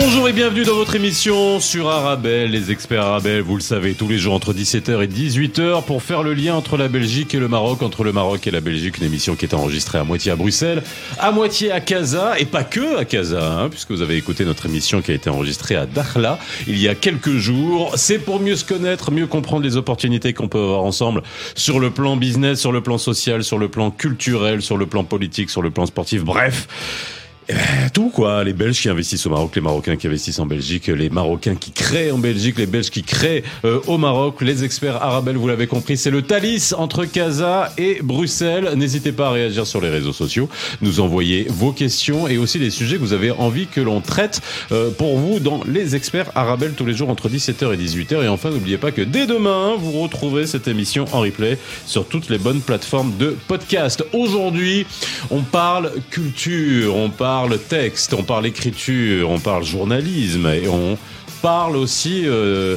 Bonjour et bienvenue dans votre émission sur Arabelle, les experts Arabelle, vous le savez, tous les jours entre 17h et 18h pour faire le lien entre la Belgique et le Maroc, entre le Maroc et la Belgique, une émission qui est enregistrée à moitié à Bruxelles, à moitié à Casa, et pas que à Casa, hein, puisque vous avez écouté notre émission qui a été enregistrée à Dakhla il y a quelques jours. C'est pour mieux se connaître, mieux comprendre les opportunités qu'on peut avoir ensemble sur le plan business, sur le plan social, sur le plan culturel, sur le plan politique, sur le plan sportif, bref. Eh tout quoi, les Belges qui investissent au Maroc, les Marocains qui investissent en Belgique, les Marocains qui créent en Belgique, les Belges qui créent euh, au Maroc, les experts arabes, vous l'avez compris, c'est le Thalys entre Casa et Bruxelles. N'hésitez pas à réagir sur les réseaux sociaux, nous envoyer vos questions et aussi les sujets que vous avez envie que l'on traite euh, pour vous dans les experts arabes tous les jours entre 17h et 18h. Et enfin, n'oubliez pas que dès demain, vous retrouverez cette émission en replay sur toutes les bonnes plateformes de podcast. Aujourd'hui, on parle culture, on parle parle texte, on parle écriture, on parle journalisme et on parle aussi. Euh,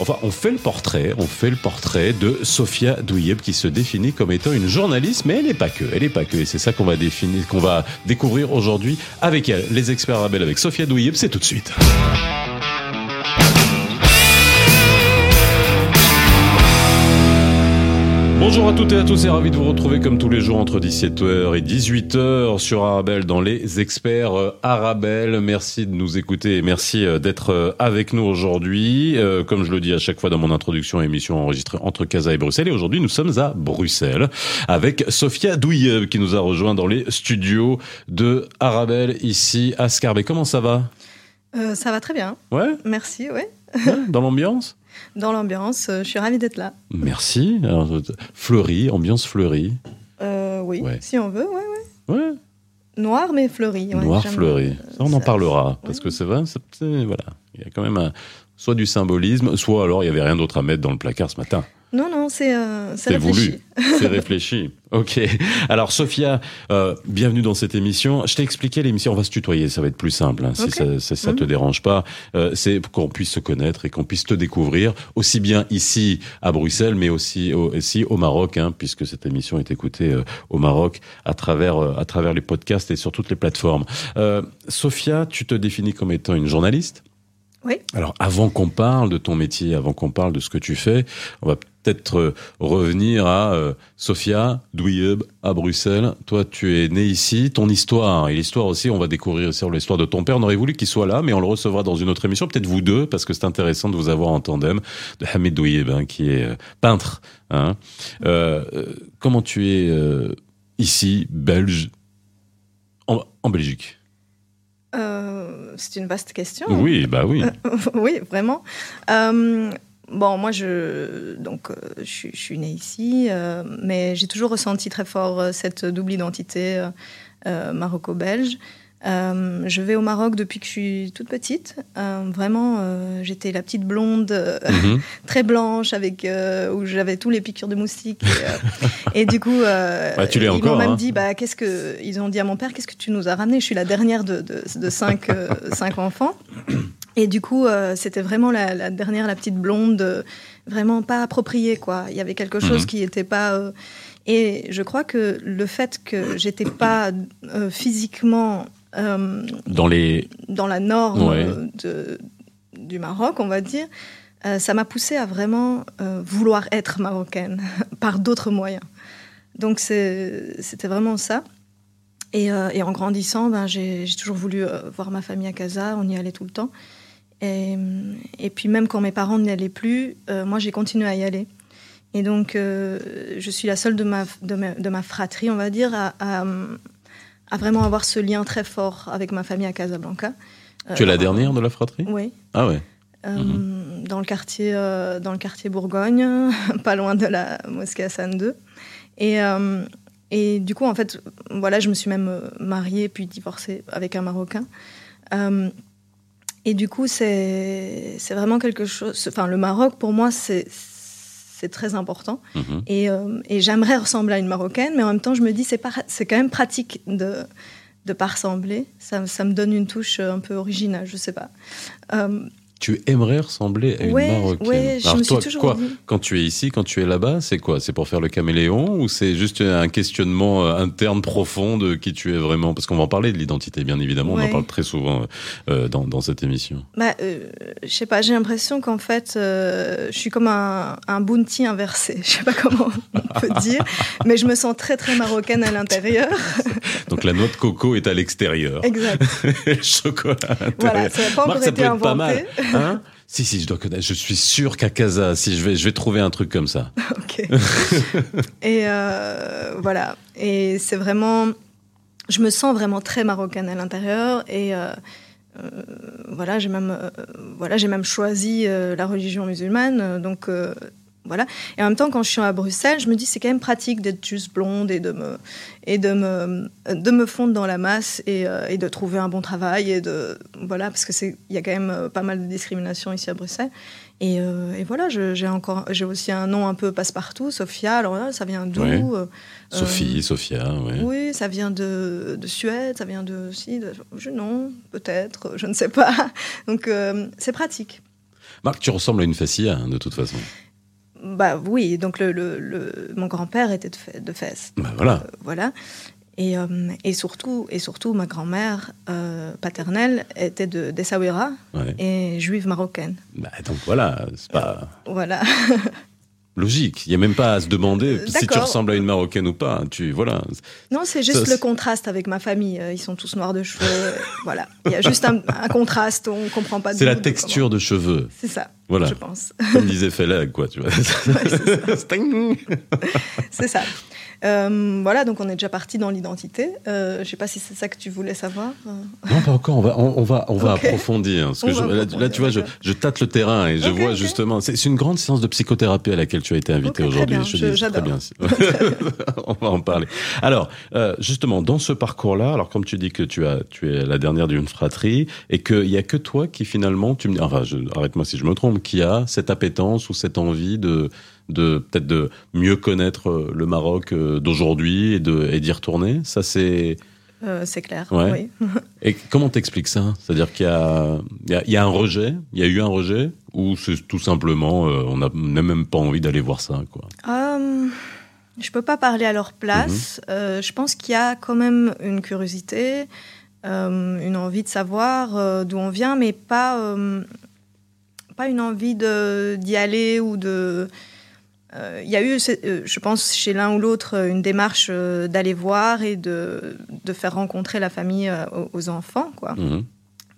enfin, on fait le portrait, on fait le portrait de Sophia Douyeb qui se définit comme étant une journaliste, mais elle n'est pas que, elle n'est pas que, et c'est ça qu'on va définir, qu'on va découvrir aujourd'hui avec elle. Les experts Arabelle avec Sophia Douyeb, c'est tout de suite. Bonjour à toutes et à tous et ravi de vous retrouver comme tous les jours entre 17h et 18h sur Arabelle dans les experts euh, Arabelle. Merci de nous écouter et merci euh, d'être euh, avec nous aujourd'hui. Comme je le dis à chaque fois dans mon introduction à émission enregistrée entre Casa et Bruxelles. Et aujourd'hui nous sommes à Bruxelles avec Sophia Douillev qui nous a rejoint dans les studios de Arabelle ici à Scarbeck. Comment ça va? Ça va très bien. Ouais? Merci, ouais. dans l'ambiance? Dans l'ambiance. Euh, je suis ravie d'être là. Merci. Alors, fleuri, ambiance fleurie. Euh, oui, si on veut, ouais, ouais. ouais. Noir mais fleuri. Noir fleuri. Ça, on en parlera parce que c'est vrai. Voilà, il y a quand même soit du symbolisme, soit alors il y avait rien d'autre à mettre dans le placard ce matin. Non, non, c'est euh, réfléchi. C'est réfléchi. Ok. Alors, Sophia, euh, bienvenue dans cette émission. Je t'ai expliqué l'émission. On va se tutoyer, ça va être plus simple. Hein, si ça, ça te mhm. dérange pas, euh, c'est qu'on puisse se connaître et qu'on puisse te découvrir aussi bien ici à Bruxelles, mais aussi au, aussi au Maroc, hein, puisque cette émission est écoutée euh, au Maroc à travers euh, à travers les podcasts et sur toutes les plateformes. Euh, Sophia, tu te définis comme étant une journaliste. Oui. Alors, avant qu'on parle de ton métier, avant qu'on parle de ce que tu fais, on va peut-être euh, revenir à euh, Sophia Douyeb à Bruxelles. Toi, tu es né ici, ton histoire et l'histoire aussi, on va découvrir sur l'histoire de ton père. On aurait voulu qu'il soit là, mais on le recevra dans une autre émission, peut-être vous deux, parce que c'est intéressant de vous avoir en tandem, de Hamid Douyeb, hein, qui est euh, peintre. Hein. comment tu es ici, belge, en, Belgique c'est une vaste question. Oui, bah oui. oui, vraiment. Euh, Bon, moi, je, donc, euh, je, suis née ici, euh, mais j'ai toujours ressenti très fort euh, cette double identité maroco-belge. je vais au Maroc depuis que je suis toute petite. vraiment, j'étais la petite blonde, mhm. très blanche, avec où j'avais tous les piqûres de moustiques. Et, du coup, bah, tu ils m'ont même hein. dit, bah, qu'est-ce que ils ont dit à mon père, qu'est-ce que tu nous as ramené? Je suis la dernière de, de, de cinq, cinq enfants. Et du coup, euh, c'était vraiment la, dernière, la petite blonde, euh, vraiment pas appropriée, quoi. Il y avait quelque chose mhm. qui n'était pas. Euh, et je crois que le fait que j'étais pas physiquement dans les dans la norme de, du Maroc, on va dire, ça m'a poussée à vraiment vouloir être marocaine par d'autres moyens. Donc c'était vraiment ça. Et, et, en grandissant, ben, j'ai toujours voulu voir ma famille à Casa, on y allait tout le temps. Et, puis même quand mes parents n'y allaient plus, euh, moi j'ai continué à y aller. Et donc euh, je suis la seule de ma, de ma, fratrie, on va dire, à, vraiment avoir ce lien très fort avec ma famille à Casablanca. tu es la euh, dernière de la fratrie? Oui. Ah ouais. Mhm. dans, le quartier, dans le quartier Bourgogne, pas loin de la mosquée Hassan II. Et, et du coup, en fait, voilà, je me suis même mariée puis divorcée avec un Marocain. Et du coup, c'est vraiment quelque chose. Enfin, le Maroc, pour moi, c'est très important. Mhm. Et, euh, et j'aimerais ressembler à une Marocaine, mais en même temps, je me dis, c'est quand même pratique de ne pas ressembler. Ça, ça, me donne une touche un peu originale, je sais pas. Euh, tu aimerais ressembler à une Marocaine. ouais, je Alors me suis toi, toujours quoi, dit. quand tu es ici, quand tu es là-bas, c'est quoi? C'est pour faire le caméléon ou c'est juste un questionnement euh, interne profond de qui tu es vraiment? Parce qu'on va en parler de l'identité, bien évidemment, on en parle très souvent euh, dans, dans cette émission. Bah, euh, je sais pas, j'ai l'impression qu'en fait, euh, je suis comme un, un bounty inversé. Je sais pas comment on peut dire, mais je me sens très très marocaine à l'intérieur. Donc la noix de coco est à l'extérieur, Exact. le chocolat à Voilà, l'intérieur. ça n'a pas encore Marc, été peut être pas mal. Hein si, si, je dois connaître. Je suis sûr qu'à Casa, si je vais, je vais trouver un truc comme ça. Ok. Et euh, voilà. Et c'est vraiment. Je me sens vraiment très marocaine à l'intérieur. Et euh, euh, voilà, j'ai même, voilà, j'ai même choisi la religion musulmane. Donc. Voilà. Et en même temps, quand je suis à Bruxelles, je me dis c'est quand même pratique d'être juste blonde et de me et de me de me fondre dans la masse et, euh, et de trouver un bon travail et de voilà parce que c'est il y a quand même euh, pas mal de discrimination ici à Bruxelles. Et, euh, et voilà, j'ai encore j'ai aussi un nom un peu passe-partout, Sophia. Alors là, ça vient d'où Ouais. Euh, Sophie, Sophia, ouais. Oui, ça vient de, de Suède, ça vient de aussi de, je non peut-être, je ne sais pas. Donc c'est pratique. Marc, tu ressembles à une fascia, hein, de toute façon. Bah oui, donc le, le- le- mon grand-père était de, de Fès. Bah voilà. Euh, voilà. Et, euh, et, surtout, et surtout, ma grand-mère euh, paternelle était de d'Essaouira Ouais. et juive marocaine. Bah, donc voilà, c'est pas Voilà. logique. Il n'y a même pas à se demander Euh, si tu ressembles à une Marocaine ou pas. Tu, voilà. Non, c'est juste Ça, le c'est- contraste avec ma famille. Euh, Ils sont tous noirs de cheveux. voilà. Il y a juste un, un contraste. On comprend pas. C'est la de texture de cheveux. C'est ça. Voilà. Je pense. Comme disait Felag, quoi, tu vois. Sting. C'est ça. Euh, voilà, donc on est déjà parti dans l'identité. Euh, je sais pas si c'est ça que tu voulais savoir. Non, pas encore. On va, on, on va, on va approfondir. Parce que je- va là, approfondir, là, tu vois, je, je tâte le terrain et je vois justement. C'est une grande séance de psychothérapie à laquelle tu as été invité aujourd'hui. Je dis, très j'adore. bien. on va en parler. Alors, euh, justement, dans ce parcours-là, alors comme tu dis que tu as, tu es la dernière d'une fratrie et qu'il y a que toi qui finalement, tu me, enfin, arrête-moi si je me trompe, qui a cette appétence ou cette envie de, de peut-être de mieux connaître euh, le Maroc euh, d'aujourd'hui et d'y retourner. Ça, c'est euh, c'est clair. Ouais. Oui. et comment t'expliques ça? C'est-à-dire qu'il y a, il y, y a un rejet, il y a eu un rejet, ou c'est tout simplement, euh, on n'a même pas envie d'aller voir ça, quoi? Euh, je peux pas parler à leur place. Mhm. Je pense qu'il y a quand même une curiosité, euh, une envie de savoir d'où on vient, mais pas, euh, pas une envie d'y aller ou de. Euh, Il y a eu, euh, je pense, chez l'un ou l'autre, euh, une démarche euh, d'aller voir et de, de faire rencontrer la famille euh, aux, enfants, quoi. Mhm.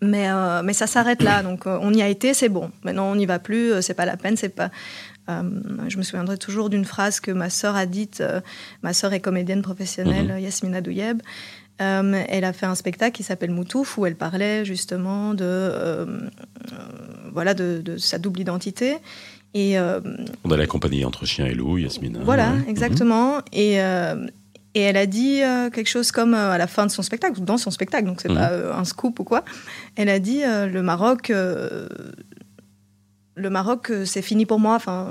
Mais, euh, mais ça s'arrête là. Donc, euh, on y a été, c'est bon. Maintenant, on n'y va plus, euh, c'est pas la peine, c'est pas. Euh, je me souviendrai toujours d'une phrase que ma sœur a dite. euh, ma sœur est comédienne professionnelle, Mhm. Yasmina Douyeb. Euh, elle a fait un spectacle qui s'appelle Moutouf où elle parlait justement de, euh, euh, voilà, de, de sa double identité. Et euh, On allait accompagner entre chien et loup, Yasmina. voilà, ouais. Mhm. exactement. Et, euh, et elle a dit euh, quelque chose comme à la fin de son spectacle, ou dans son spectacle, donc c'est Mhm. pas euh, un scoop ou quoi. Elle a dit le Maroc, le Maroc, c'est fini pour moi. Enfin,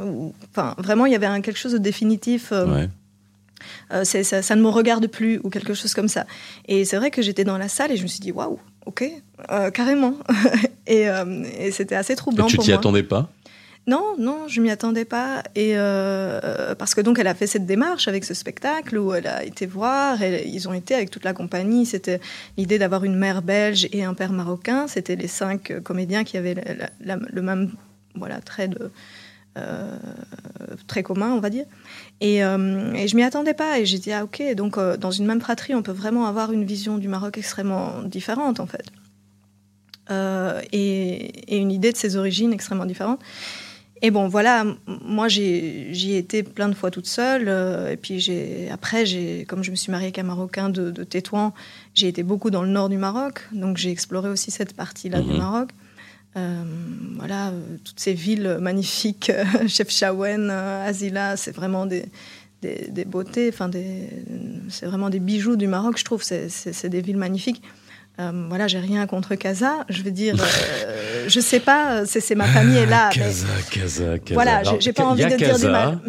enfin, vraiment, il y avait un- quelque chose de définitif. euh, Ouais. euh, ça, ça ne me regarde plus ou quelque chose comme ça. Et c'est vrai que j'étais dans la salle et je me suis dit waouh, ok, euh, carrément. et et c'était assez Et troublant tu pour t'y attendais pas? Non, non, je m'y attendais pas. Et euh, parce que donc elle a fait cette démarche avec ce spectacle où elle a été voir. ils ont été avec toute la compagnie. C'était l'idée d'avoir une mère belge et un père marocain. C'était les cinq comédiens qui avaient le même voilà trait de euh, très commun, on va dire. Et, euh, et je m'y attendais pas. Et j'ai dit ah ok. Donc euh, dans une même fratrie, on peut vraiment avoir une vision du Maroc extrêmement différente en fait. Et, et une idée de ses origines extrêmement différente. Et bon, voilà, moi j'y ai été plein de fois toute seule. euh, et puis après, comme je me suis mariée avec un Marocain de, de Tétouan, j'ai été beaucoup dans le nord du Maroc. Donc j'ai exploré aussi cette partie-là du Mhm. Maroc. Euh, voilà, euh, toutes ces villes magnifiques, Chefchaouen, Azila, c'est vraiment des, des, des beautés, enfin c'est vraiment des bijoux du Maroc, je trouve. C'est des villes magnifiques. Euh, voilà, j'ai rien contre Casa. Je veux dire, euh, je sais pas, c'est, c'est ma famille est là. mais- Casa, Casa, Casa. voilà, j'ai- pas envie de dire du Casa, mal.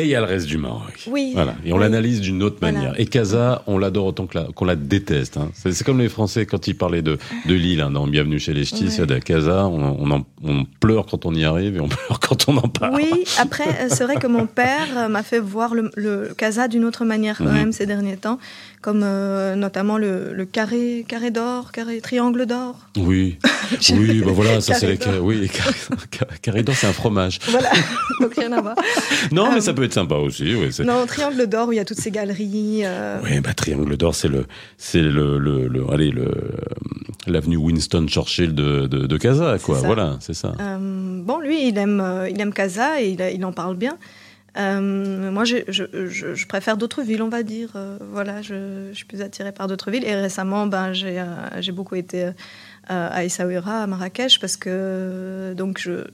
Et il y a le reste du Maroc. Oui. Voilà. Et on Oui. l'analyse d'une autre Voilà. manière. Et Casa, on l'adore autant qu'on la déteste. hein. C'est comme les Français quand ils parlaient de, de Lille hein, dans Bienvenue chez les Ch'tis. Ouais. de Casa, on, on, en- on pleure quand on y arrive et on pleure quand on en parle. Oui, après, euh, c'est vrai que mon père euh, m'a fait voir le, le Casa d'une autre manière quand Mhm. même ces derniers temps, comme euh, notamment le, le carré, carré d'or, carré triangle d'or. Oui, oui, bah voilà, ça c'est les oui, les carré- carré d'or, c'est un fromage. Voilà, donc rien à voir. Non, mais ça peut être sympa aussi. Oui, Non, triangle d'or où il y a toutes ces galeries. euh, Oui, bah Triangle d'Or, c'est le, c'est le, le, le- allez, le, l'avenue Winston Churchill de, de, de Casa, quoi. Voilà, c'est ça. Euh, bon, lui, il aime, euh, il aime Casa et il, en parle bien. Euh, moi, je, je, je- je préfère d'autres villes, on va dire. Euh, voilà, je, je suis plus attirée par d'autres villes. Et récemment, ben, j'ai, euh, j'ai beaucoup été euh, à Essaouira, à Marrakech, parce que donc je,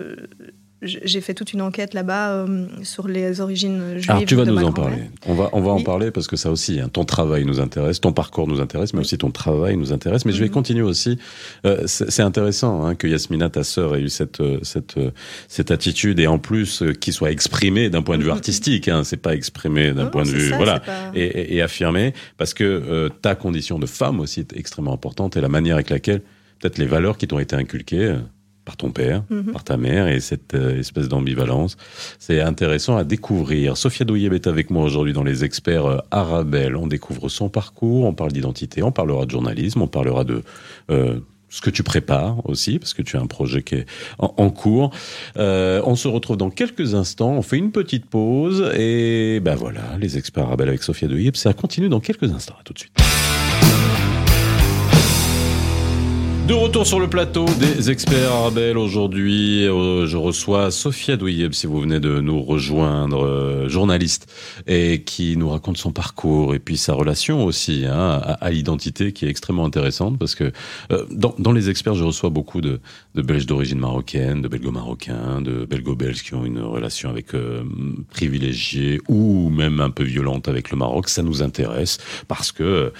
j'ai fait toute une enquête là-bas euh, sur les origines juives. Alors tu vas de nous en parler. On va, on va en parler parce que ça aussi, hein, ton travail nous intéresse, ton parcours nous intéresse, mais Oui. aussi ton travail nous intéresse. Mais je vais Mhm. continuer aussi. Euh, c'est intéressant hein, que Yasmina, ta sœur, ait eu cette euh, cette euh, cette attitude et en plus euh, qu'il soit exprimé d'un point de vue Mhm. artistique. Hein, c'est pas exprimé d'un point de vue, ça, voilà. pas- et, et, et affirmé, parce que euh, ta condition de femme aussi est extrêmement importante et la manière avec laquelle, peut-être les valeurs qui t'ont été inculquées par ton père, Mhm. par ta mère et cette euh, espèce d'ambivalence, c'est intéressant à découvrir. Sophia Douyeb est avec moi aujourd'hui dans les experts euh, Arabelle. On découvre son parcours, on parle d'identité, on parlera de journalisme, on parlera de... euh, ce que tu prépares aussi, parce que tu as un projet qui est en, en cours. Euh, on se retrouve dans quelques instants, on fait une petite pause, et ben voilà, les experts Arabelle avec Sophia de Yep, ça continue dans quelques instants. À tout de suite. De retour sur le plateau des experts Arabelle aujourd'hui, euh, je reçois Sophia Douyeb si vous venez de nous rejoindre, euh, journaliste et qui nous raconte son parcours et puis sa relation aussi hein, à, à l'identité qui est extrêmement intéressante parce que euh, dans, dans les experts je reçois beaucoup de, de Belges d'origine marocaine, de Belgo-marocains, de Belgo-Belges qui ont une relation avec euh, privilégiée ou même un peu violente avec le Maroc. Ça nous intéresse parce que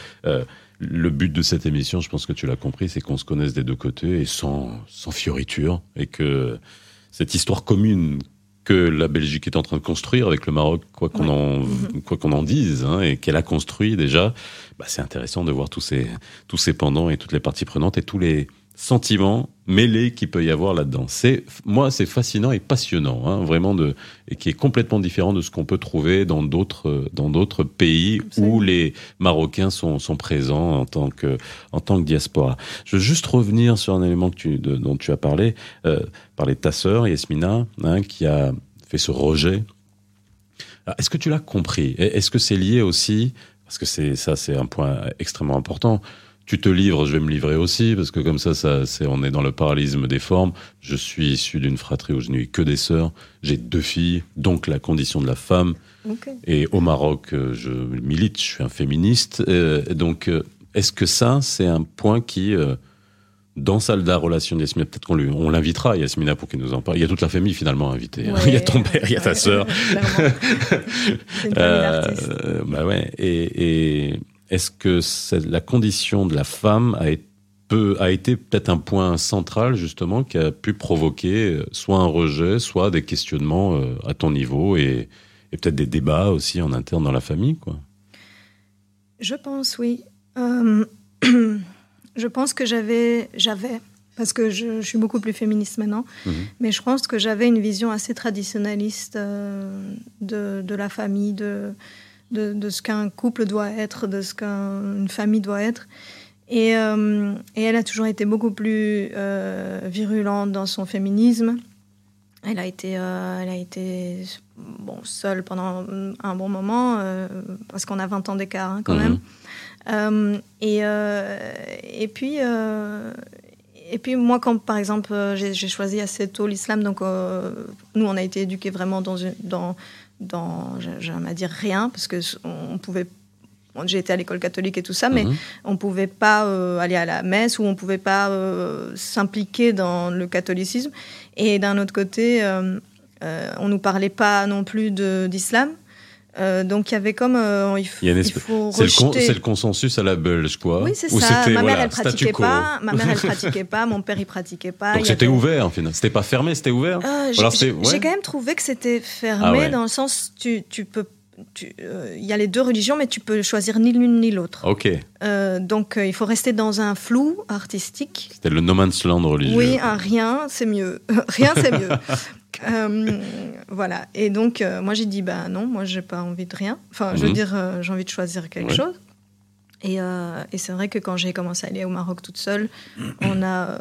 le but de cette émission, je pense que tu l'as compris, c'est qu'on se connaisse des deux côtés et sans, sans fioriture. Et que cette histoire commune que la Belgique est en train de construire avec le Maroc, quoi qu'on en, quoi qu'on en dise, hein, et qu'elle a construit déjà, bah, c'est intéressant de voir tous ces, tous ces pendants et toutes les parties prenantes et tous les sentiments mêlés qu'il peut y avoir là-dedans. C'est, moi, c'est fascinant et passionnant, hein, vraiment de, et qui est complètement différent de ce qu'on peut trouver dans d'autres, euh, dans d'autres pays où les Marocains sont, sont présents en tant que, en tant que diaspora. Je veux juste revenir sur un élément que tu, de- dont tu as parlé, euh, parler de ta sœur, Yasmina, hein, qui a fait ce rejet. Est-ce que tu l'as compris? Est-ce que c'est lié aussi, parce que c'est ça, c'est un point extrêmement important. Tu te livres, je vais me livrer aussi, parce que comme ça, ça c'est, on est dans le parallélisme des formes. Je suis issu d'une fratrie où je n'ai eu que des sœurs. J'ai deux filles, donc la condition de la femme. Et au Maroc, euh, je milite, je suis un féministe. Euh, et donc, euh, est-ce que ça, c'est un point qui, dans sa la relation de Yasmina, peut-être qu'on on l'invitera, Yasmina, pour qu'il nous en parle. Il y a toute la famille finalement invitée. hein. Ouais. il y a ton père, il y a ta Ouais, sœur. clairement. C'est une famille d'artistes. Euh, bah ouais. Et, et est-ce que la condition de la femme a été, peut- a été peut-être un point central justement qui a pu provoquer euh, soit un rejet, soit des questionnements euh, à ton niveau et, et peut-être des débats aussi en interne dans la famille, quoi? Je pense, oui. Euh, je pense que j'avais, j'avais, parce que je, je suis beaucoup plus féministe maintenant, Mhm. mais je pense que j'avais une vision assez traditionnaliste euh, de, de la famille, de, de, de ce qu'un couple doit être, de ce qu'une famille doit être. Et, euh, et elle a toujours été beaucoup plus euh, virulente dans son féminisme. Elle a été, euh, elle a été bon, seule pendant un bon moment, parce qu'on a 20 ans d'écart hein, quand Mhm. même. Et, et, puis, et puis, moi, quand par exemple, j'ai j'ai choisi assez tôt l'islam, donc euh, nous, on a été éduqués vraiment dans, une- dans, dans j'aime à dire rien, parce que on pouvait. J'ai été à l'école catholique et tout ça, mais Mhm. on pouvait pas euh, aller à la messe ou on pouvait pas euh, s'impliquer dans le catholicisme. Et d'un autre côté, euh, on nous parlait pas non plus d'islam. Euh, donc il y avait comme euh, il, faut C'est le, con- c'est le consensus à la belge, quoi. Oui, c'est ça. Ma mère, voilà, elle pratiquait pas. Ma mère, elle pratiquait pas. Mon père, il pratiquait pas. Donc c'était avait- ouvert, finalement. C'était pas fermé, c'était ouvert Euh, j'ai- ouais. quand même trouvé que c'était fermé Ah ouais. dans le sens tu, tu peux euh, il y a les deux religions mais tu peux choisir ni l'une ni l'autre. Ok. Euh, donc euh, il faut rester dans un flou artistique. C'était le no man's land religieux. Oui, un rien c'est mieux. rien c'est mieux. Euh, voilà. Et donc euh, moi j'ai dit bah non, moi j'ai pas envie de rien. Enfin je veux Mhm. dire euh, j'ai envie de choisir quelque Ouais. chose. Et, et c'est vrai que quand j'ai commencé à aller au Maroc toute seule, on a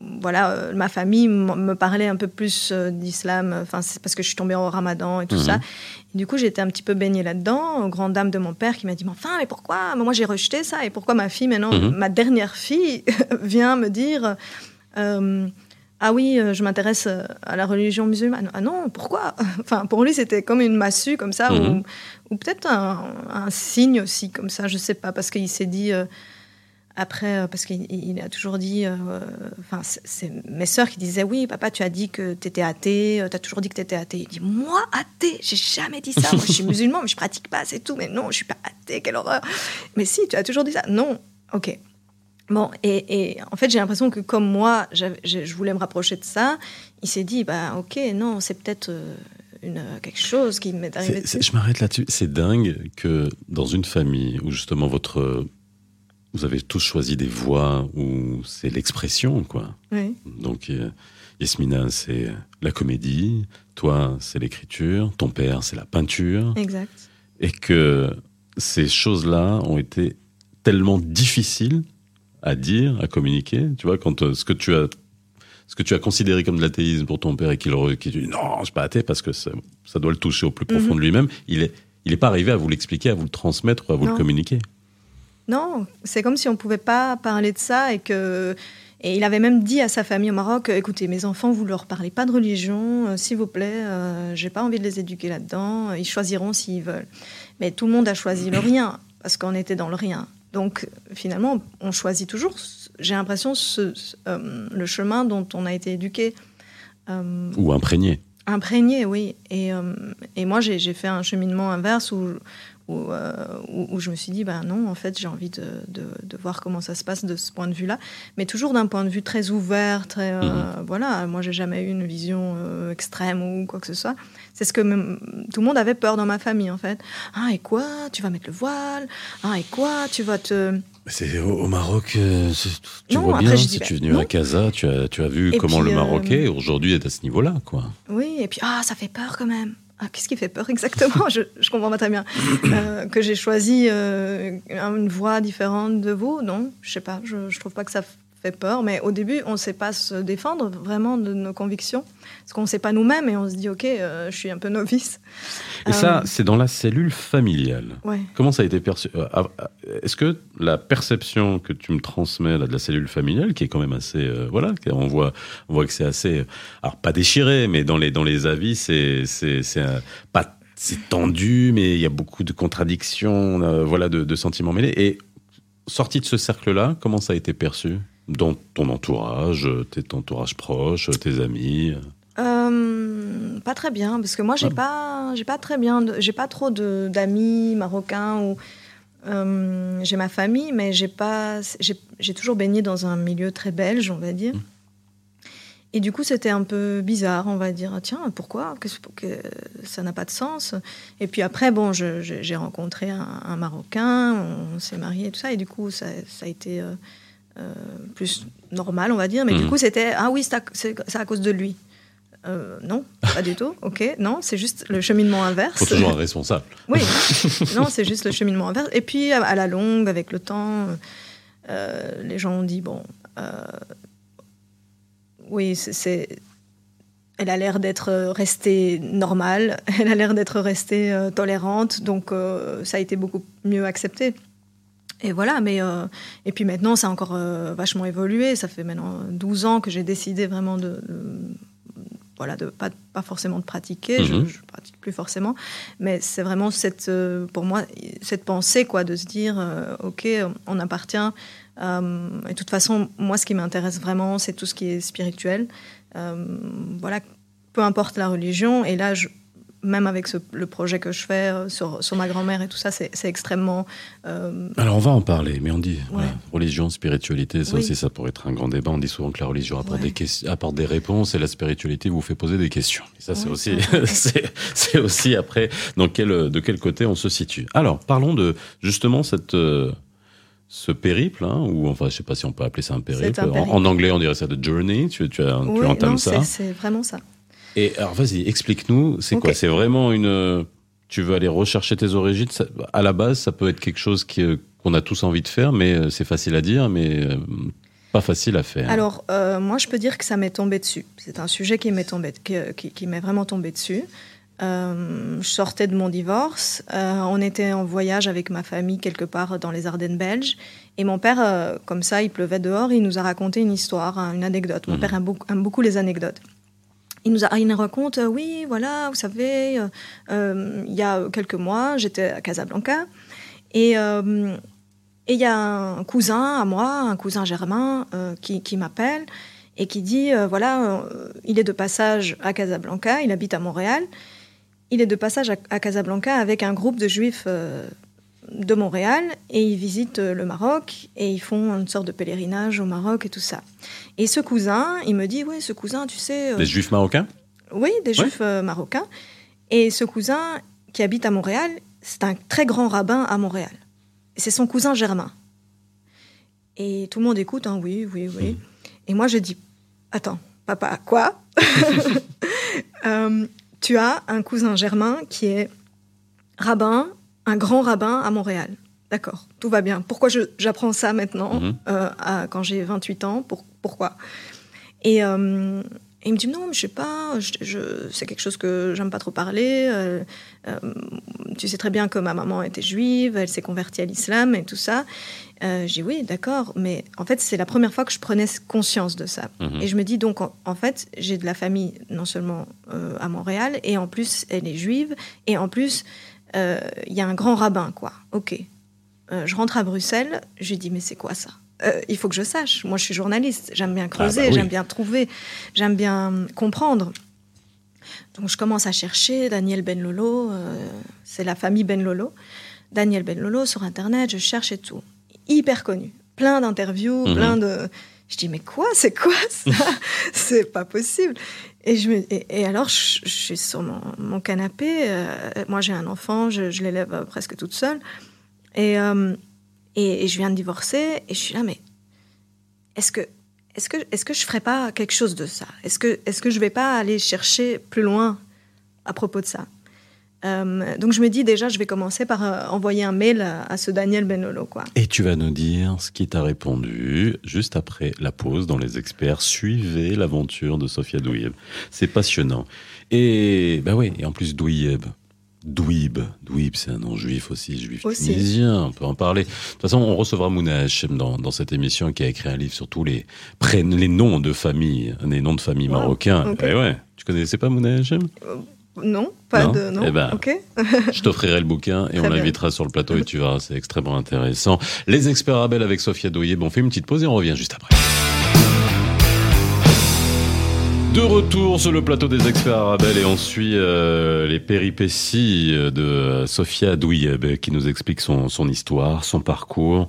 voilà, ma famille me parlait un peu plus d'islam, enfin c'est parce que je suis tombée au ramadan et tout Mhm. ça. Et du coup, j'étais un petit peu baignée là-dedans, aux grandes dames de mon père qui m'a dit Mais enfin, mais pourquoi? Moi, j'ai rejeté ça, et pourquoi ma fille, maintenant, Mhm. ma dernière fille, vient me dire Ah oui, euh, je m'intéresse euh, à la religion musulmane. Ah non, pourquoi? Enfin, pour lui, c'était comme une massue, comme ça, Mhm. ou, ou peut-être un, un signe aussi, comme ça, je sais pas, parce qu'il s'est dit. euh, après, parce qu'il il a toujours dit, euh, enfin, c'est- c'est mes sœurs qui disaient oui, papa, tu as dit que tu étais athée, tu as toujours dit que tu étais athée. Il dit moi athée, j'ai jamais dit ça. Moi, je suis musulman, mais je pratique pas, c'est tout. Mais non, je suis pas athée, quelle horreur. Mais si, tu as toujours dit ça. Non, ok. Bon, et, et en fait, j'ai l'impression que comme moi, je voulais me rapprocher de ça, il s'est dit, bah ok, non, c'est peut-être euh, une, quelque chose qui m'est arrivé. Dessus. je m'arrête là-dessus. C'est dingue que dans une famille où justement votre. Vous avez tous choisi des voies où c'est l'expression, quoi. Oui, Donc, euh, Yasmina, c'est la comédie. Toi, c'est l'écriture. Ton père, c'est la peinture. exact. Et que ces choses-là ont été tellement difficiles à dire, à communiquer. Tu vois, quand euh, ce que tu as. Ce que tu as considéré comme de l'athéisme pour ton père et qu'il dit non, je suis pas athée parce que ça, ça doit le toucher au plus profond Mhm. de lui-même, il est, il est pas arrivé à vous l'expliquer, à vous le transmettre, à vous Non. le communiquer. Non, c'est comme si on pouvait pas parler de ça et que. Et il avait même dit à sa famille au Maroc écoutez, mes enfants, vous leur parlez pas de religion, euh, s'il vous plaît, euh, j'ai pas envie de les éduquer là-dedans, ils choisiront s'ils veulent. Mais tout le monde a choisi le rien, parce qu'on était dans le rien. Donc finalement, on choisit toujours, j'ai l'impression, ce- euh, le chemin dont on a été éduqué. Euh, Ou imprégné. Imprégné, oui. Et, euh, et moi, j'ai fait un cheminement inverse où, où, euh, où- où je me suis dit, ben non, en fait, j'ai envie de, de- de voir comment ça se passe de ce point de vue-là. Mais toujours d'un point de vue très ouvert, très. euh, Voilà, moi, j'ai jamais eu une vision extrême ou quoi que ce soit. C'est ce que même- tout le monde avait peur dans ma famille, en fait. Ah, et quoi? Tu vas mettre le voile? Ah, et quoi? Tu vas te. C'est au, au Maroc, euh, tu Non, vois après, bien, si tu es venu à. Casa, tu as, tu as vu Et comment puis, le euh, Marocain aujourd'hui est à ce niveau-là, quoi. Oui, et puis, ah, ça fait peur quand même. Ah, Qu'est-ce qui fait peur exactement? Je, je comprends pas très bien. Euh, que j'ai choisi euh, une voie différente de vous? Non, je sais pas. Je, je trouve pas que ça fait peur. Mais au début, on ne sait pas se défendre vraiment de nos convictions. Parce qu'on ne sait pas nous-mêmes et on se dit, OK, euh, je suis un peu novice. Et ça, Euh, c'est dans la cellule familiale. Ouais. Comment ça a été perçu Euh, Est-ce que la perception que tu me transmets là, de la cellule familiale, qui est quand même assez, euh, voilà, on voit, on voit que c'est assez, alors pas déchiré, mais dans les dans les avis, c'est pas c'est tendu, mais il y a beaucoup de contradictions, voilà, de, de sentiments mêlés. Et sorti de ce cercle-là, comment ça a été perçu? Dans ton entourage, tes entourages proches, tes amis Euh, pas très bien, parce que moi, j'ai Ouais. pas, j'ai pas très bien, j'ai pas trop de- d'amis marocains ou euh, j'ai ma famille, mais j'ai pas, j'ai toujours baigné dans un milieu très belge, on va dire. Mm. Et du coup, c'était un peu bizarre, on va dire. Ah, Tiens, pourquoi? Que, que ça n'a pas de sens? Et puis après, bon, j'ai rencontré un, un Marocain, on s'est mariés et tout ça, et du coup, ça, ça a été euh, plus normal, on va dire. Mais du Mhm. coup, c'était ah oui, c'est à, cause de lui. Euh, non, pas du tout. Ok, non, c'est juste le cheminement inverse. Faut toujours un responsable. Oui, non, c'est juste le cheminement inverse. Et puis, à la longue, avec le temps, euh, les gens ont dit bon, euh, oui, c'est-. Elle a l'air d'être restée normale, elle a l'air d'être restée euh, tolérante, donc euh, ça a été beaucoup mieux accepté. Et voilà, mais. euh, et puis maintenant, ça a encore euh, vachement évolué. Ça fait maintenant 12 ans que j'ai décidé vraiment de. de- voilà, de pas, pas forcément de pratiquer, je, Mhm. je pratique plus forcément, mais c'est vraiment cette, euh, pour moi, cette pensée, quoi, de se dire, euh, ok, on appartient. euh, et de toute façon, moi, ce qui m'intéresse vraiment, c'est tout ce qui est spirituel. Voilà, peu importe la religion. Et là, je, même avec le projet que je fais euh, sur, sur, ma grand-mère et tout ça, c'est extrêmement. Euh, Alors on va en parler, mais on dit religion, spiritualité, ça aussi, ça pourrait être un grand débat. On dit souvent que la religion apporte, des, apporte des réponses et la spiritualité vous fait poser des questions. Et ça, c'est aussi, c'est aussi après dans quel, de quel côté on se situe. Alors parlons de justement cette. Euh, ce périple, hein, ou enfin, je sais pas si on peut appeler ça un périple. En, anglais, on dirait ça de journey. Tu, tu, as, tu entames ça. C'est vraiment ça. Et alors, vas-y, explique-nous, c'est quoi C'est vraiment une. Tu veux aller rechercher tes origines À la base, ça peut être quelque chose qu'on a tous envie de faire, mais euh, c'est facile à dire, mais euh, pas facile à faire. Alors, euh, moi, je peux dire que ça m'est tombé dessus. C'est un sujet qui m'est tombé, qui, qui, m'est vraiment tombé dessus. je sortais de mon divorce. on était en voyage avec ma famille quelque part dans les Ardennes belges. Et mon père, comme ça, il pleuvait dehors, il nous a raconté une histoire, hein, une anecdote. Mon mhm. père aime beaucoup les anecdotes il nous, a, il raconte, euh, oui, voilà, vous savez, euh, euh, il y a quelques mois, j'étais à Casablanca, et il y a un cousin à moi, un cousin germain, qui m'appelle et qui dit, voilà, il est de passage à Casablanca, il habite à Montréal, il est de passage à, Casablanca avec un groupe de juifs de Montréal et ils visitent le Maroc et ils font une sorte de pèlerinage au Maroc et tout ça. Et ce cousin, il me dit, oui, ce cousin, tu sais... Euh, des juifs marocains? Oui, des juifs euh, marocains. Et ce cousin qui habite à Montréal, c'est un très grand rabbin à Montréal. C'est son cousin Germain. Et tout le monde écoute, hein, oui, oui, oui. Hmm. Et moi, je dis, attends, papa, quoi euh, Tu as un cousin Germain qui est rabbin un grand rabbin à Montréal. D'accord, tout va bien. Pourquoi j'apprends ça maintenant, mhm. euh, quand j'ai 28 ans pour, Pourquoi? Et, euh, il me dit non, je sais pas, je, c'est quelque chose que j'aime pas trop parler. Euh, tu sais très bien que ma maman était juive, elle s'est convertie à l'islam et tout ça. j'ai oui, d'accord, mais en fait c'est la première fois que je prenais conscience de ça. Mhm. Et je me dis donc en fait j'ai de la famille non seulement à Montréal et en plus elle est juive et en plus il euh, y a un grand rabbin, quoi. Ok. Euh, je rentre à Bruxelles, je lui dis, mais c'est quoi ça? Euh, il faut que je sache. Moi, je suis journaliste. J'aime bien creuser, ah bah j'aime bien trouver, j'aime bien comprendre. Donc, je commence à chercher Daniel Benlolo. c'est la famille Benlolo. Daniel Benlolo sur Internet, je cherche et tout. Hyper connu. Plein d'interviews, mhm. plein de. Je dis, mais quoi? C'est quoi ça? C'est pas possible. Et, je et, alors, je, suis sur mon, canapé. Euh, moi, j'ai un enfant, je, l'élève euh, presque toute seule. Euh, et, et, je viens de divorcer. Et je suis là, mais est-ce que, est-ce que, est-ce que je ferais pas quelque chose de ça? Est-ce que, est-ce que je vais pas aller chercher plus loin à propos de ça? Euh, donc je me dis déjà, je vais commencer par euh, envoyer un mail à, ce Daniel Benolo. Quoi. Et tu vas nous dire ce qui t'a répondu juste après la pause dans Les Experts. Suivez l'aventure de Sofia Douyeb. C'est passionnant. Et bah oui, et en plus Douyeb. Douib, Douib, c'est un nom juif aussi, juif tunisien, on peut en parler. De toute façon, on recevra Mouna Hachem dans, dans, cette émission qui a écrit un livre sur tous les, les noms de famille, les noms de famille marocains. Et eh ouais, tu connaissais pas Mouna Hachem? Euh, non, pas de. Non. Eh ben, je t'offrirai le bouquin et on l'invitera sur le plateau et tu verras, c'est extrêmement intéressant. Les experts Abel avec Sophia Doyer. Bon, on fait une petite pause et on revient juste après. De retour sur le plateau des experts Arabel et on suit euh, les péripéties de Sophia Douyeb qui nous explique son, son histoire, son parcours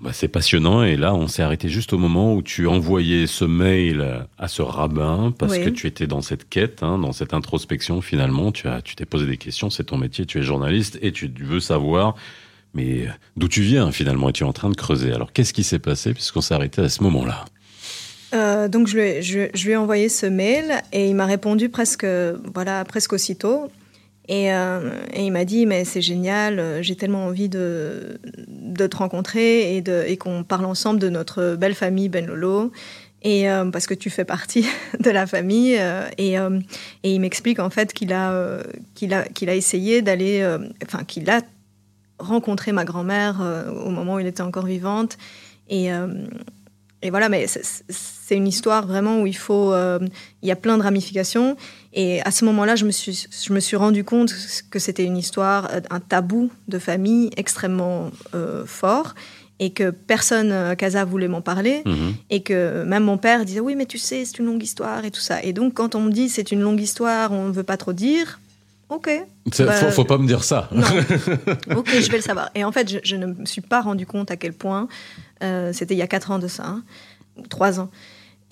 bah, c'est passionnant et là on s'est arrêté juste au moment où tu envoyais ce mail à ce rabbin parce que tu étais dans cette quête, hein, dans cette introspection finalement, tu as tu t'es posé des questions, c'est ton métier, tu es journaliste et tu veux savoir mais d'où tu viens finalement et tu es en train de creuser. Alors qu'est-ce qui s'est passé puisqu'on s'est arrêté à ce moment-là? Euh, donc je lui, je, je lui ai envoyé ce mail et il m'a répondu presque voilà presque aussitôt. Euh, et, il m'a dit, mais c'est génial, euh, j'ai tellement envie de, de te rencontrer et, et qu'on parle ensemble de notre belle famille Ben Lolo. Et euh, parce que tu fais partie de la famille. et, et, il m'explique en fait qu'il a, qu'il a, qu'il a essayé d'aller, enfin qu'il a rencontré ma grand-mère au moment où il était encore vivante. Et, et voilà, mais c'est une histoire vraiment où il faut, euh, il y a plein de ramifications. Et à ce moment-là, je me suis, je me suis rendu compte que c'était une histoire, euh, un tabou de famille extrêmement euh, fort et que personne à Casa voulait m'en parler mhm. et que même mon père disait oui mais tu sais c'est une longue histoire et tout ça et donc quand on me dit c'est une longue histoire on ne veut pas trop dire Ok. Faut, Bah, faut pas me dire ça. Non. ok, je vais le savoir. Et en fait, je, je ne me suis pas rendu compte à quel point, euh, c'était il y a 4 ans de ça, hein, ou 3 ans,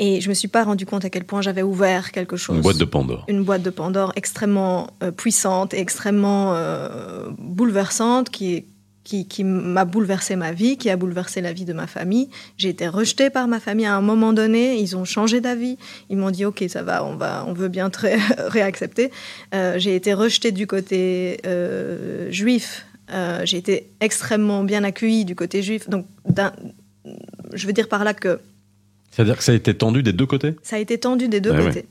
et je me suis pas rendu compte à quel point j'avais ouvert quelque chose. Une boîte de Pandore. Une boîte de Pandore extrêmement euh, puissante et extrêmement euh, bouleversante qui, qui, qui m'a bouleversé ma vie, qui a bouleversé la vie de ma famille. J'ai été rejetée par ma famille à un moment donné. Ils ont changé d'avis. Ils m'ont dit OK, ça va, on va, on veut bien te ré- réaccepter. Euh, j'ai été rejetée du côté euh, juif. Euh, j'ai été extrêmement bien accueillie du côté juif. Donc, je veux dire par là que C'est-à-dire que ça a été tendu des deux côtés? Ça a été tendu des deux côtés.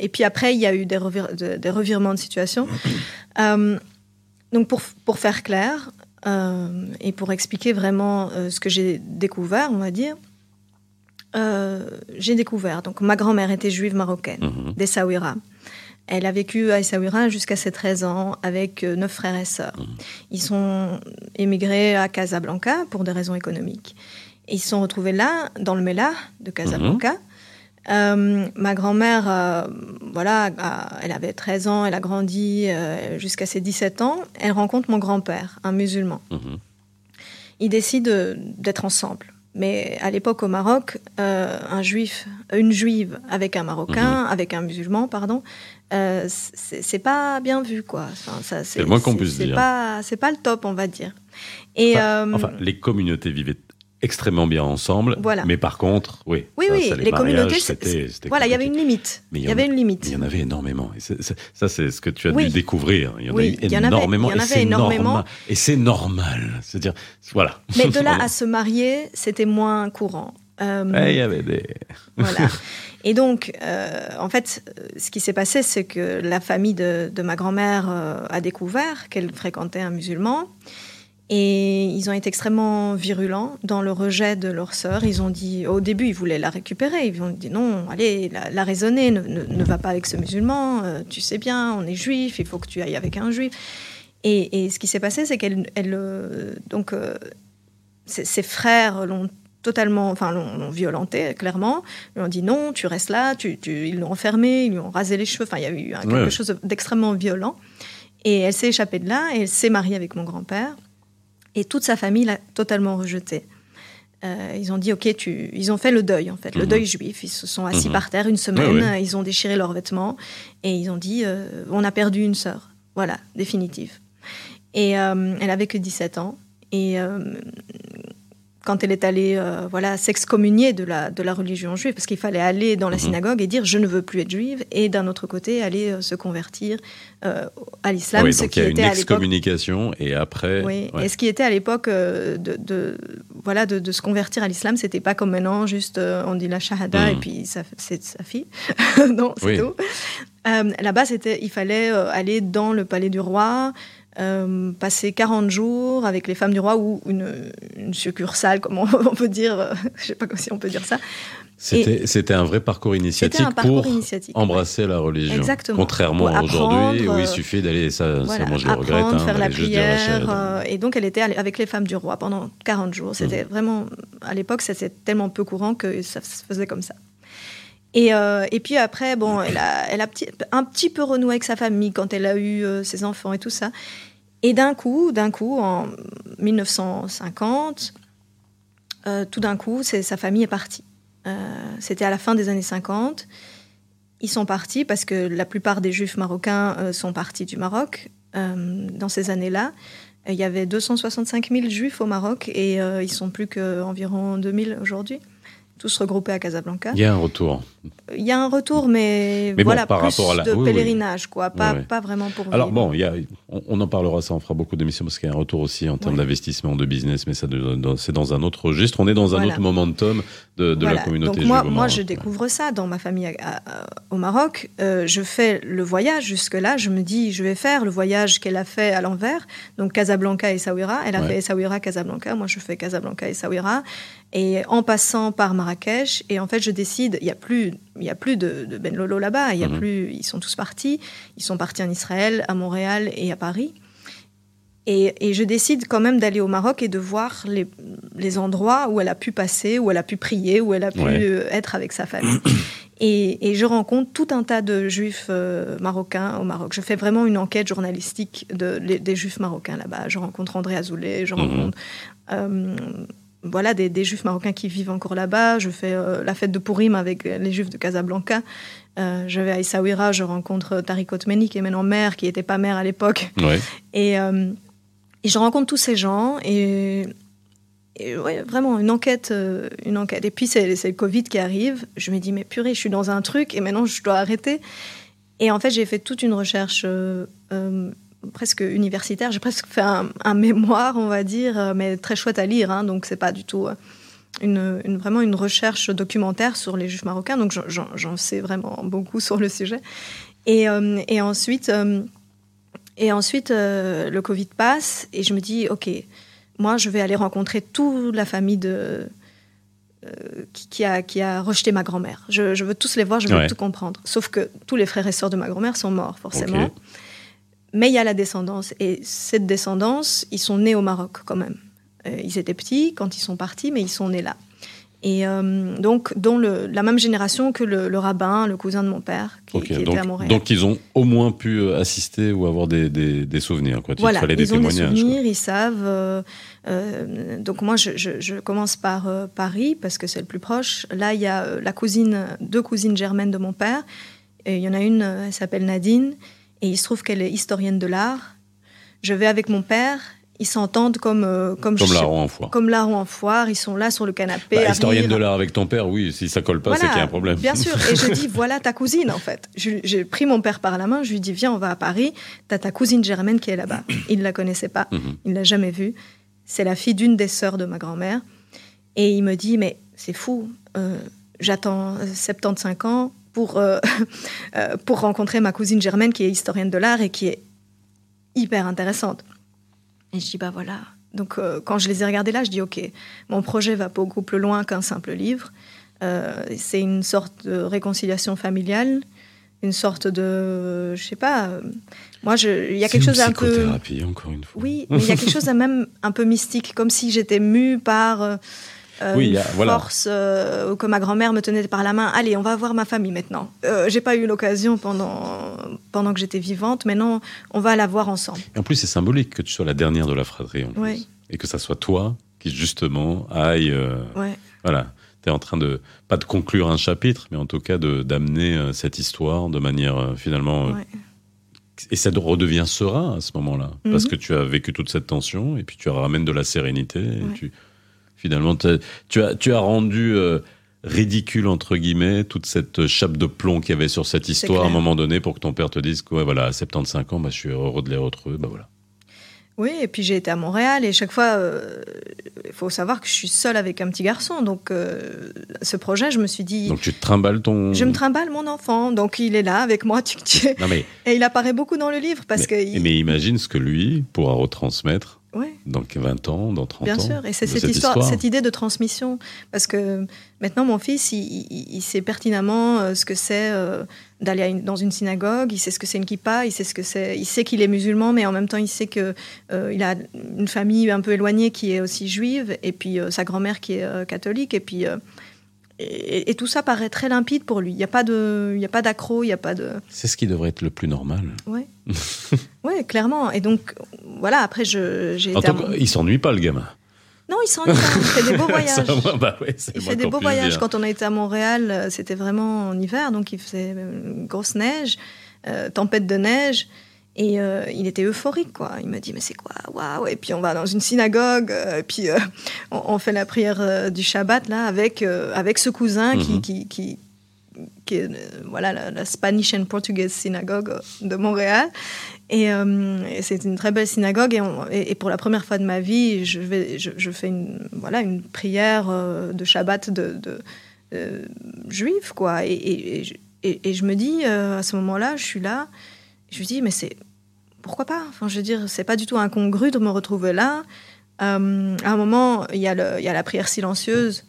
Et puis après, il y a eu des, revir- de- des revirements de situation. Donc pour, pour faire clair euh, et pour expliquer vraiment euh, ce que j'ai découvert, on va dire, euh, j'ai découvert. Donc ma grand-mère était juive marocaine, Mhm. d'Essaouira. Elle a vécu à Essaouira jusqu'à ses 13 ans avec neuf frères et sœurs. Ils sont émigrés à Casablanca pour des raisons économiques. Ils se sont retrouvés là, dans le Mela de Casablanca. Euh, ma grand-mère, euh, voilà, elle avait 13 ans, elle a grandi euh, jusqu'à ses 17 ans. Elle rencontre mon grand-père, un musulman. Mhm. Ils décident d'être ensemble. Mais à l'époque au Maroc, un juif, une juive avec un marocain, avec un musulman, pardon, c'est pas bien vu quoi. Enfin, ça, C'est le moins qu'on puisse dire. Pas, c'est pas le top, on va dire. Et Enfin, Enfin, les communautés vivaient extrêmement bien ensemble. Voilà. Mais par contre, oui. oui, ça, oui, ça, les, communautés, c'était- voilà, il y avait une limite. Mais Il y en avait une limite. Il y en avait énormément. Et ça, c'est ce que tu as Oui. dû découvrir. Il y en Oui, a eu énormément. il y en et avait c'est énormément. normal. Et c'est normal. C'est-à-dire, voilà. Mais de là à se marier, c'était moins courant. Euh, il y avait des. Voilà. Et donc, euh, en fait, ce qui s'est passé, c'est que la famille de, de ma grand-mère euh, a découvert qu'elle fréquentait un musulman. Et ils ont été extrêmement virulents dans le rejet de leur sœur. Ils ont dit, au début, ils voulaient la récupérer. Ils ont dit non, allez, la, la raisonner, ne, ne- ne va pas avec ce musulman. euh, tu sais bien, on est juif, il faut que tu ailles avec un juif. Et, et ce qui s'est passé, c'est qu'elle, elle, euh, donc, euh, ses, ses frères l'ont totalement, enfin, l'ont violenté clairement. Ils lui ont dit non, tu restes là. Tu, tu- ils l'ont enfermé, ils lui ont rasé les cheveux. Enfin, il y a eu quelque Ouais. chose d'extrêmement violent. Et elle s'est échappée de là et elle s'est mariée avec mon grand-père. Et toute sa famille l'a totalement rejetée. Euh, ils ont dit, ok, tu... ils ont fait le deuil, en fait, le Mhm. deuil juif. Ils se sont assis Mhm. par terre une semaine, ils ont déchiré leurs vêtements et ils ont dit, euh, on a perdu une sœur. Voilà, définitive. Et euh, elle avait que 17 ans. Et quand elle est allée euh, voilà, s'excommunier de la, de la religion juive, parce qu'il fallait aller dans la Mhm. synagogue et dire je ne veux plus être juive, et d'un autre côté aller euh, se convertir euh, à l'islam, oui, ce donc qui il y a une était excommunication et après. oui, ouais. et ce qui était à l'époque euh, de, de- voilà, de, de se convertir à l'islam, c'était pas comme maintenant, juste on dit la shahada et puis ça, c'est sa fille. non, c'est Oui. tout. Là-bas, il fallait aller dans le palais du roi, euh, passer 40 jours avec les femmes du roi ou une, une succursale, comment on peut dire, euh, je sais pas si on peut dire ça. C'était c'était un vrai parcours initiatique C'était parcours pour initiatique. embrasser la religion. Exactement. Contrairement à aujourd'hui où il suffit d'aller, ça, Voilà, ça moi je le regrette, hein, faire la prière. euh, et donc, elle était avec les femmes du roi pendant 40 jours. C'était Mhm. vraiment, à l'époque, c'était tellement peu courant que ça se faisait comme ça. Et, euh, et puis après, bon, elle a, elle a petit- un petit peu renoué avec sa famille quand elle a eu euh, ses enfants et tout ça. Et d'un coup, d'un coup, en 1950, euh, tout d'un coup, sa famille est partie. Euh, C'était à la fin des années 50. Ils sont partis parce que la plupart des juifs marocains euh, sont partis du Maroc dans ces années-là. Il y avait 265 000 juifs au Maroc et ils sont plus qu'environ 2000 aujourd'hui, tous regroupés à Casablanca. Il y a un retour. Il y a un retour, mais, Mais bon, voilà, par plus rapport à la- de oui, oui. pèlerinage, quoi, pas, pas vraiment pour Alors vivre. bon, il y a, on, on en parlera, ça, on fera beaucoup d'émissions parce qu'il y a un retour aussi en termes d'investissement, de business, mais ça, c'est dans un autre registre. On est dans un autre momentum de, de la communauté Donc moi, moi, je découvre ça dans ma famille à- à- au Maroc. Euh, je fais le voyage jusque-là. Je me dis, je vais faire le voyage qu'elle a fait à l'envers. Donc Casablanca et Essaouira. Elle a Ouais. fait Essaouira, Casablanca. Moi, je fais Casablanca et Essaouira. Et en passant par Marrakech. Et en fait, je décide, il n'y a plus, y a plus de, de Ben Lolo là-bas. Y a Mhm. plus, ils sont tous partis. Ils sont partis en Israël, à Montréal et à Paris. Et, et je décide quand même d'aller au Maroc et de voir les, les endroits où elle a pu passer, où elle a pu prier, où elle a pu Ouais. euh, être avec sa famille. Et, je rencontre tout un tas de juifs euh, marocains au Maroc. Je fais vraiment une enquête journalistique de, des juifs marocains là-bas. Je rencontre André Azoulay, je mhm. rencontre euh, voilà, des, juifs marocains qui vivent encore là-bas. Je fais euh, la fête de Purim avec les juifs de Casablanca. je vais à Essaouira, je rencontre Tariq Otmeni, qui est maintenant maire, qui n'était pas maire à l'époque. Et, et, je rencontre tous ces gens. Et ouais, vraiment une enquête, euh, une enquête. Et puis c'est le Covid qui arrive. Je me dis mais purée, je suis dans un truc et maintenant je dois arrêter. Et en fait, j'ai fait toute une recherche euh, euh, presque universitaire. J'ai presque fait un, mémoire, on va dire, mais très chouette à lire. Hein, donc c'est pas du tout une, vraiment une recherche documentaire sur les Juifs marocains. Donc j'en sais vraiment beaucoup sur le sujet. Et, et ensuite, et ensuite le Covid passe et je me dis ok moi, je vais aller rencontrer toute la famille de, euh, qui, a, qui a rejeté ma grand-mère. Je, veux tous les voir, je veux tout comprendre. Sauf que tous les frères et sœurs de ma grand-mère sont morts, forcément. Mais il y a la descendance. Et cette descendance, ils sont nés au Maroc quand même. Euh, ils étaient petits quand ils sont partis, mais ils sont nés là. Et euh, donc, le, la même génération que le, rabbin, le cousin de mon père, qui, était donc, à Montréal. Donc, ils ont au moins pu euh, assister ou avoir des, des, souvenirs. Quoi. Voilà, ils des ont des souvenirs, ils savent. Euh, donc, moi, je, je, commence par Paris, parce que c'est le plus proche. Là, il y a la cousine, deux cousines germaines de mon père. Et il y en a une, elle s'appelle Nadine, et il se trouve qu'elle est historienne de l'art. Je vais avec mon père ils s'entendent comme euh, comme, comme larron en foire. Comme larron en foire, ils sont là sur le canapé. Bah, historienne de l'art avec ton père, oui, si ça colle pas, c'est qu'il y a un problème. Bien sûr, et je dis voilà ta cousine en fait. J'ai pris mon père par la main, je lui dis viens, on va à Paris, t'as ta cousine Germaine qui est là-bas. Il ne la connaissait pas, mhm. il ne l'a jamais vue. C'est la fille d'une des sœurs de ma grand-mère. Et il me dit mais c'est fou, euh, j'attends 75 ans pour, euh, pour rencontrer ma cousine Germaine qui est historienne de l'art et qui est hyper intéressante. Et je dis, bah voilà. Donc, euh, quand je les ai regardés là, je dis, OK, mon projet va beaucoup plus loin qu'un simple livre. Euh, c'est une sorte de réconciliation familiale, une sorte de, je sais pas, euh, moi, il y a quelque chose d'un peu. encore une fois. Oui, mais il y a quelque chose de même un peu mystique, comme si j'étais mue par euh, oui, une force euh, que ma grand-mère me tenait par la main. Allez, on va voir ma famille maintenant. Euh, j'ai pas eu l'occasion pendant, pendant que j'étais vivante, mais non, on va la voir ensemble. en plus, c'est symbolique que tu sois la dernière de la fratrie. En plus. Et que ça soit toi qui, justement, aille. Ouais. Voilà. Tu es en train de, pas de conclure un chapitre, mais en tout cas d'amener cette histoire de manière finalement. Et ça redevient serein à ce moment-là, parce mhm. que tu as vécu toute cette tension, et puis tu ramènes de la sérénité, et tu, finalement. Tu as, tu as rendu euh, ridicule, entre guillemets, toute cette chape de plomb qu'il y avait sur cette histoire à un moment donné pour que ton père te dise que, voilà, à 75 ans, bah, je suis heureux de les retrouver. Bah, voilà. Oui, et puis j'ai été à Montréal et chaque fois, euh, il faut savoir que je suis seule avec un petit garçon. Donc euh, ce projet, je me suis dit. Donc tu te trimbales ton. Je me trimballe mon enfant. Donc il est là avec moi. Tu, Non, mais... Et il apparaît beaucoup dans le livre parce mais, que. Mais imagine ce que lui pourra retransmettre dans 20 ans, dans 30 ans. Bien sûr, et c'est cette, histoire, cette idée de transmission. Parce que maintenant, mon fils, il, sait pertinemment euh, ce que c'est euh, d'aller dans une synagogue, il sait ce que c'est une kippa, il sait ce que c'est, il sait qu'il est musulman, mais en même temps, il sait qu'il euh, il a une famille un peu éloignée qui est aussi juive, et puis sa grand-mère qui est catholique, et puis et, tout ça paraît très limpide pour lui. Il n'y a pas de, il y a pas d'accro, il y a pas de. C'est ce qui devrait être le plus normal. Oui. ouais, clairement. Et donc, voilà. Après, j'ai. Été Il s'ennuie pas, le gamin. Non, il s'ennuie pas. Il fait des beaux voyages. bah ouais, il fait des beaux voyages. Quand on a été à Montréal, euh, c'était vraiment en hiver, donc il faisait une grosse neige, euh, tempête de neige. Et euh, il était euphorique, quoi. Il me dit, mais c'est quoi? Waouh Et puis on va dans une synagogue, euh, et puis euh, on, fait la prière du Shabbat, là, avec, avec ce cousin qui, mhm. qui, qui, qui, est voilà, la, Spanish and Portuguese synagogue de Montréal. Et, c'est une très belle synagogue. Et, et, pour la première fois de ma vie, je, vais, je, fais une, voilà, une prière de Shabbat de, de juif, quoi. Et, et, je me dis, à ce moment-là, je suis là je lui dis, mais c'est pourquoi pas? Enfin, je veux dire, c'est pas du tout incongru de me retrouver là. Euh, à un moment, il y, a il y a la prière silencieuse.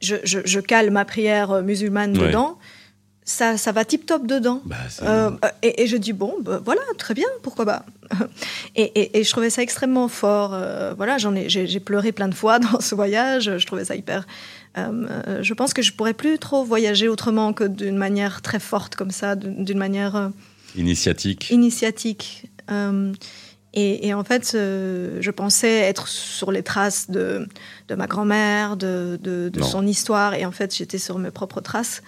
Je, je, cale ma prière musulmane dedans. Ça, ça va tip top dedans. Bah, euh, et, je dis bon, bah, voilà, très bien, pourquoi pas? et, et, je trouvais ça extrêmement fort. Euh, voilà, j'en ai, j'ai, pleuré plein de fois dans ce voyage. Je trouvais ça hyper je pense que je pourrais plus trop voyager autrement que d'une manière très forte comme ça, d'une manière initiatique. Initiatique. Et, en fait, je pensais être sur les traces de, de ma grand-mère, de, de, de son histoire, et en fait, j'étais sur mes propres traces.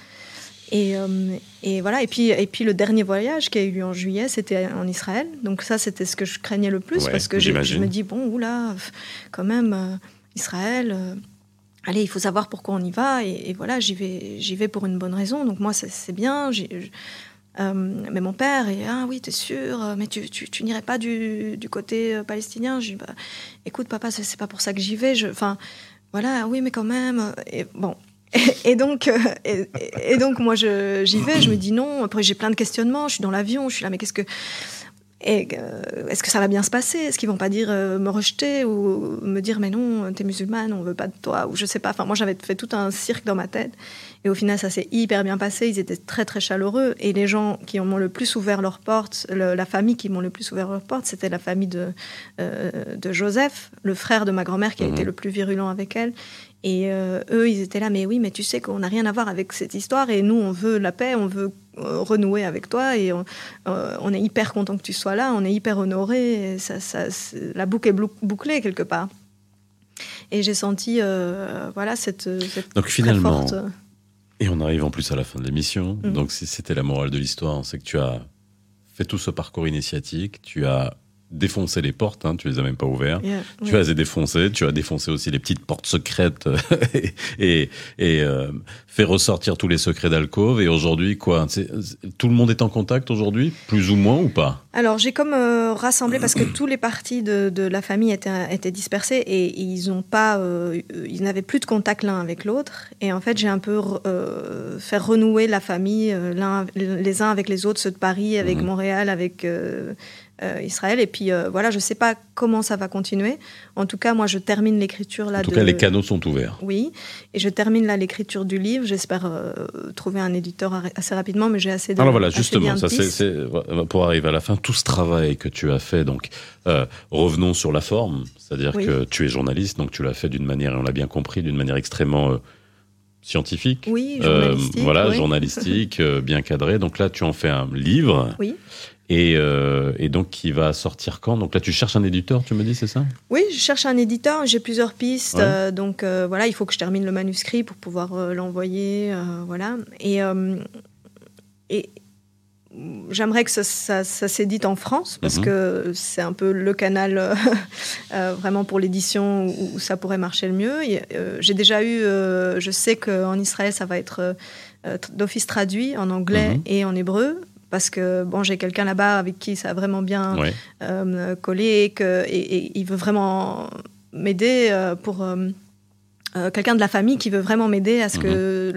Et, euh, et, voilà. Et puis, et puis le dernier voyage qui a eu lieu en juillet, c'était en Israël. Donc ça, c'était ce que je craignais le plus parce que je, me dis bon, oula, quand même, euh, Israël. Euh, allez, il faut savoir pourquoi on y va. Et, voilà, j'y vais, j'y vais pour une bonne raison. Donc moi, c'est bien. Mais mon père, et ah oui, t'es sûr, mais tu, tu, n'irais pas du, du, côté palestinien. Je dis, bah, écoute, papa, c'est pas pour ça que j'y vais. Enfin, voilà, oui, mais quand même. Et bon, et, donc, euh, et, donc, moi, j'y vais, je me dis non. Après, j'ai plein de questionnements. Je suis dans l'avion, je suis là, mais qu'est-ce que. Euh, est-ce que ça va bien se passer? Est-ce qu'ils vont pas dire euh, me rejeter ou me dire mais non, t'es musulmane, on veut pas de toi ou je sais pas. Enfin, moi, j'avais fait tout un cirque dans ma tête. Et au final, ça s'est hyper bien passé. Ils étaient très très chaleureux. Et les gens qui m'ont le plus ouvert leurs portes, la famille qui m'ont le plus ouvert leurs portes, c'était la famille de, de Joseph, le frère de ma grand-mère qui a été mhm. le plus virulent avec elle. Et euh, eux, ils étaient là, mais oui, mais tu sais qu'on n'a rien à voir avec cette histoire et nous, on veut la paix, on veut euh, renouer avec toi et euh, on, est hyper content que tu sois là, on est hyper honoré, ça, ça, la boucle est bouclée quelque part. Et j'ai senti, voilà, cette, Donc finalement, et on arrive en plus à la fin de l'émission, mm. donc c'était la morale de l'histoire, c'est que tu as fait tout ce parcours initiatique, tu as défoncer les portes, hein, tu les as même pas ouvertes. tu as les défoncées, tu as défoncé aussi les petites portes secrètes et, et, euh, fait ressortir tous les secrets d'alcôve. Et aujourd'hui, quoi Tout le monde est en contact aujourd'hui, plus ou moins ou pas? Alors j'ai comme euh, rassemblé parce que tous les partis de, de la famille étaient, étaient, dispersés et ils ont pas, euh, ils n'avaient plus de contact l'un avec l'autre. Et en fait, j'ai un peu fait renouer la famille les uns avec les autres, ceux de Paris, avec mhm. Montréal, avec euh, Israël. Et puis euh, voilà, je ne sais pas comment ça va continuer. En tout cas, moi, je termine l'écriture là. En tout cas, les canaux sont ouverts. Oui, et je termine là l'écriture du livre. J'espère euh, trouver un éditeur assez rapidement, mais j'ai assez de. Alors voilà, justement, ça c'est pour arriver à la fin, tout ce travail que tu as fait. Donc, revenons sur la forme, c'est-à-dire que tu es journaliste, donc tu l'as fait d'une manière, et on l'a bien compris, d'une manière extrêmement scientifique. Oui, journalistique. voilà, journalistique, bien cadré. Donc là, tu en fais un livre. Oui. Euh, et, donc, qui va sortir quand? Donc là, tu cherches un éditeur, tu me dis, c'est ça? Oui, je cherche un éditeur. J'ai plusieurs pistes. Euh, donc euh, voilà, il faut que je termine le manuscrit pour pouvoir l'envoyer. voilà. Et, et j'aimerais que ça, s'édite en France parce mhm. que c'est un peu le canal vraiment pour l'édition où, ça pourrait marcher le mieux. J'ai déjà eu, je sais qu'en Israël, ça va être d'office traduit en anglais mhm. et en hébreu parce que bon, j'ai quelqu'un là-bas avec qui ça a vraiment bien euh, collé et, que, et, il veut vraiment m'aider euh, pour euh, quelqu'un de la famille qui veut vraiment m'aider à ce que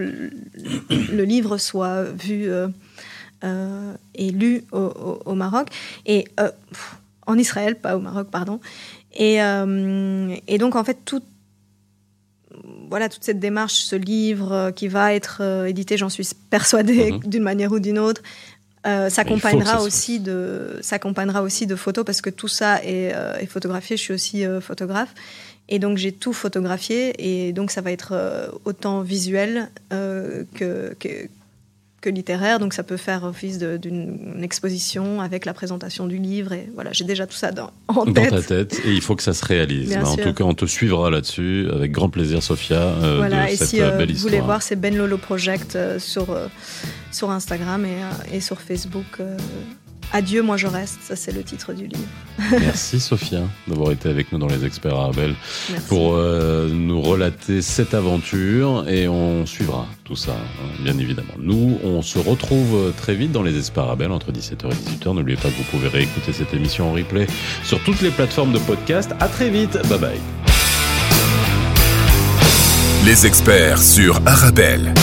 mhm. le, livre soit vu et lu au, Maroc et en Israël, pas au Maroc, pardon. Et, et donc en fait tout voilà toute cette démarche, ce livre qui va être édité, j'en suis persuadée mhm. d'une manière ou d'une autre, euh, s'accompagnera aussi de s'accompagnera aussi de photos parce que tout ça est, euh, photographié. Je suis aussi euh, photographe. Et donc j'ai tout photographié. Et donc ça va être autant visuel que, que, littéraire. Donc ça peut faire office d'une exposition avec la présentation du livre et voilà j'ai déjà tout ça dans, en tête. Dans ta tête et il faut que ça se réalise. Bah, en tout cas on te suivra là-dessus avec grand plaisir Sophia. voilà et si vous voulez voir c'est Ben Lolo Project sur sur Instagram et, euh, et sur Facebook. Euh, Adieu, moi je reste, ça c'est le titre du livre. Merci Sophia d'avoir été avec nous dans les experts Arabel pour euh, nous relater cette aventure et on suivra tout ça, hein, bien évidemment. Nous, on se retrouve très vite dans les experts Arabel entre 17h et 18h. N'oubliez pas que vous pouvez réécouter cette émission en replay sur toutes les plateformes de podcast. À très vite, bye bye. Les experts sur Arabelle.